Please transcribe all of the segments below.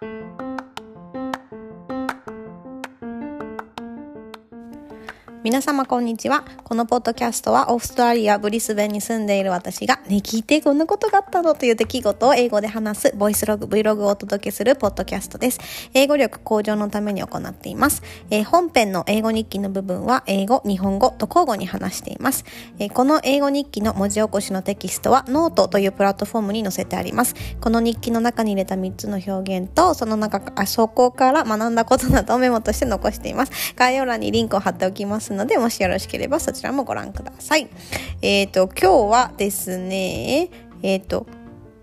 Thank you. 皆様こんにちは。このポッドキャストはオーストラリア・ブリスベンに住んでいる私がね、聞いてこんなことがあったのという出来事を英語で話す voice log、Vlog をお届けするポッドキャストです。英語力向上のために行っています。えー、本編の英語日記の部分は英語、日本語と交互に話しています。えー、この英語日記の文字起こしのテキストはノートというプラットフォームに載せてあります。この日記の中に入れた3つの表現と、その中あ、そこから学んだことなどをメモとして残しています。概要欄にリンクを貼っておきますので、もしよろしければそちらもご覧ください。えっ、ー、と、今日はですね、えっ、ー、と、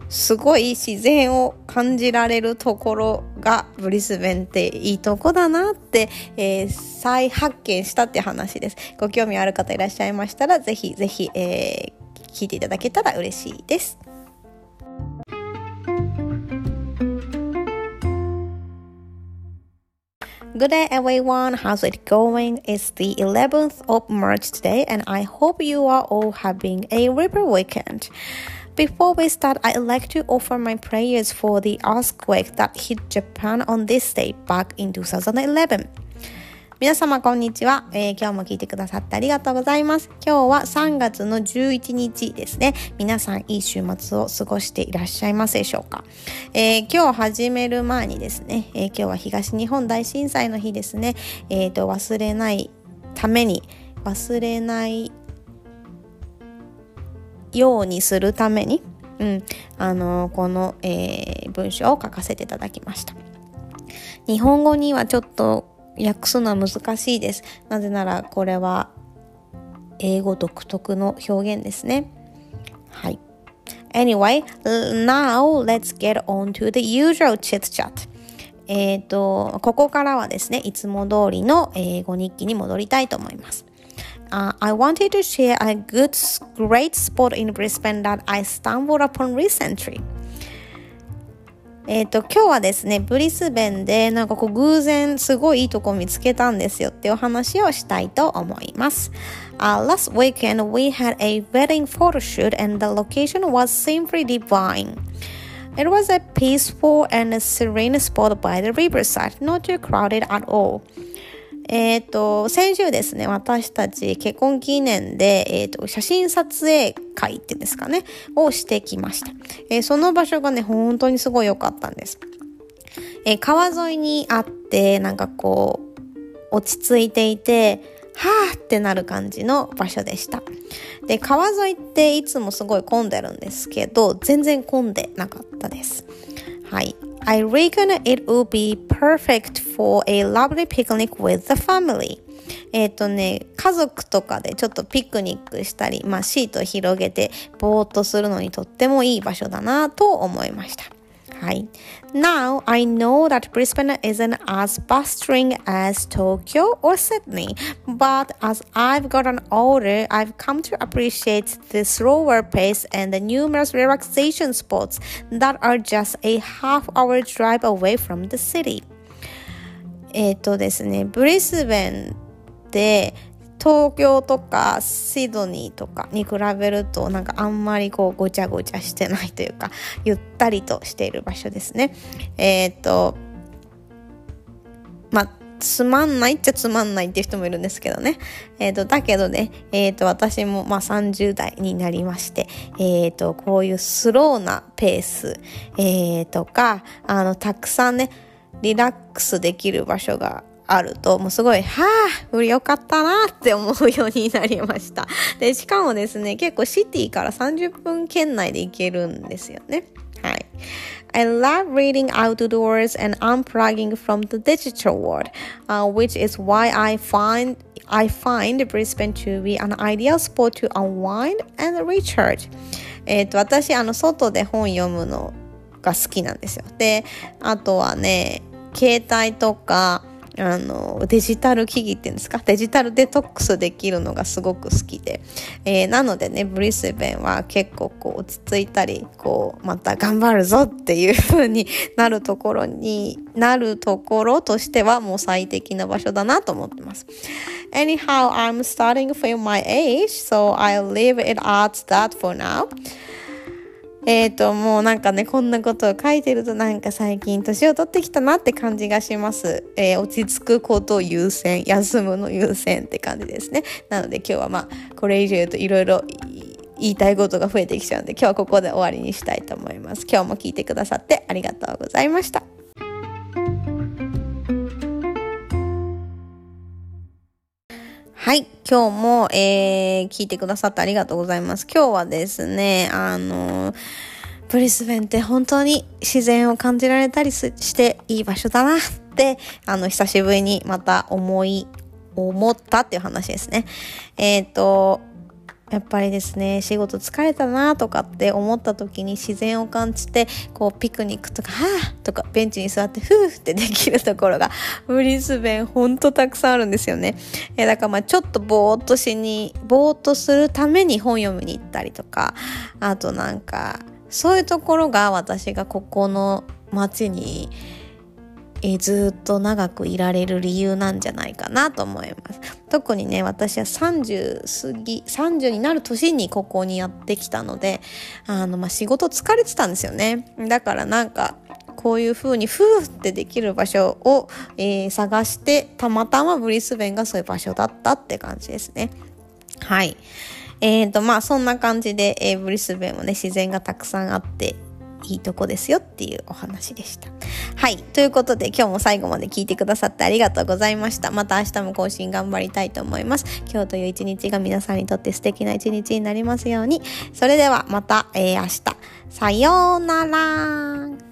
すごい自然を感じられるところがブリスベンっていいとこだなって、えー、再発見したって話です。ご興味ある方いらっしゃいましたら、ぜひぜひ、えー、聞いていただけたら嬉しいです。Good day everyone, how's it going? It's the 11th of March today and I hope you are all having a river weekend. Before we start, I'd like to offer my prayers for the earthquake that hit Japan on this day back in 2011. 皆様こんにちは、えー、今日も聞いてくださってありがとうございます。今日は3月の11日ですね。皆さんいい週末を過ごしていらっしゃいますでしょうか。えー、今日始める前にですね、えー、今日は東日本大震災の日ですね。えっ、と、忘れないために、忘れないようにするために、うん、あのこの、え、文章を書かせていただきました。日本語にはちょっと訳すのは難しいです。なぜならこれは英語独特の表現ですね。はい。Anyway, now let's get on to the usual chit chat. えっ、と、ここからはですね、いつも通りの英語日記に戻りたいと思います。Uh, I wanted to share a good, great spot in Brisbane that I stumbled upon recently. えっ、ー、と、今日はですね、ブリスベンでなんかこう偶然すごいいいとこ見つけたんですよっていう話をしたいと思います。Uh, last weekend we had a wedding photo shoot and the location was simply divine. It was a peaceful and serene spot by the riverside, not too crowded at all. えっ、ー、と、先週ですね、私たち結婚記念で、えっ、ー、と、写真撮影会ってですかね、をしてきました。えー、その場所がね、本当にすごい良かったんです。え川沿いにあって、なんかこう、落ち着いていて、はぁってなる感じの場所でした。で、川沿いっていつもすごい混んでるんですけど、全然混んでなかったです。はい。I reckon it would be perfect for a lovely picnic with the family. えっ、とね、家族とかでちょっとピクニックしたり、まあシートを広げてぼーっとするのにとってもいい場所だなと思いました。はい。Now, I know that Brisbane isn't as bustling as Tokyo or Sydney, but as I've gotten older, I've come to appreciate the slower pace and the numerous relaxation spots that are just a half hour drive away from the city. えっとですね、ブリスベンで東京とかシドニーとかに比べるとなんかあんまりこうごちゃごちゃしてないというかゆったりとしている場所ですね。えっ、ー、とまあつまんないっちゃつまんないっていう人もいるんですけどね。えっ、ー、と、だけどね、えっ、ー、と、私もまあ30代になりまして、えっ、ー、と、こういうスローなペース、えー、とか、あの、たくさんね、リラックスできる場所があると、もうすごい、はあ、よかったなって思うようになりました。で、しかもですね、結構シティから30分圏内で行けるんですよね。はい。I love reading outdoors and unplugging from the digital world, uh, which is why I find I find Brisbane to be an ideal spot to unwind and recharge. えっと、私、あの、外で本読むのが好きなんですよ。で、あとはね、携帯とか、あのデジタル機器っていうんですか？デジタルデトックスできるのがすごく好きで、えー、なのでねブリスベンは結構こう落ち着いたりこうまた頑張るぞっていう風になるところになるところとしてはもう最適な場所だなと思ってます。Anyhow I'm starting to feel my age so I'll leave it at that for now. えっ、と、もうなんかね、こんなことを書いてるとなんか最近年を取ってきたなって感じがします。えー、落ち着くことを優先、休むの優先って感じですね。なので今日はまあ、これ以上言うといろいろ言いたいことが増えてきちゃうんで、今日はここで終わりにしたいと思います。今日も聞いてくださってありがとうございました。はい。今日も、えー、聞いてくださってありがとうございます。今日はですね、あのブリスベンって本当に自然を感じられたりしていい場所だなって、あの、久しぶりにまた思い、思ったっていう話ですね。えっ、ー、と、やっぱりですね仕事疲れたなとかって思った時に自然を感じてこうピクニックとかはぁとかベンチに座ってふーってできるところがブリスベンほんとたくさんあるんですよね。えだからまあちょっとぼーっとしにぼーっとするために本読みに行ったりとかあとなんかそういうところが私がここの街にえ、ずっと長くいられる理由なんじゃないかなと思います。特にね私は30過ぎ30になる年にここにやってきたのであの、まあ、仕事疲れてたんですよね。だからなんかこういう風にふーってできる場所を、えー、探してたまたまブリスベンがそういう場所だったって感じですね。はい。えーとまあそんな感じで、えー、ブリスベンもね自然がたくさんあっていいとこですよっていうお話でした。はい。ということで今日も最後まで聞いてくださってありがとうございました。また明日も更新頑張りたいと思います。今日という一日が皆さんにとって素敵な一日になりますように。それではまた、えー、明日。さようなら。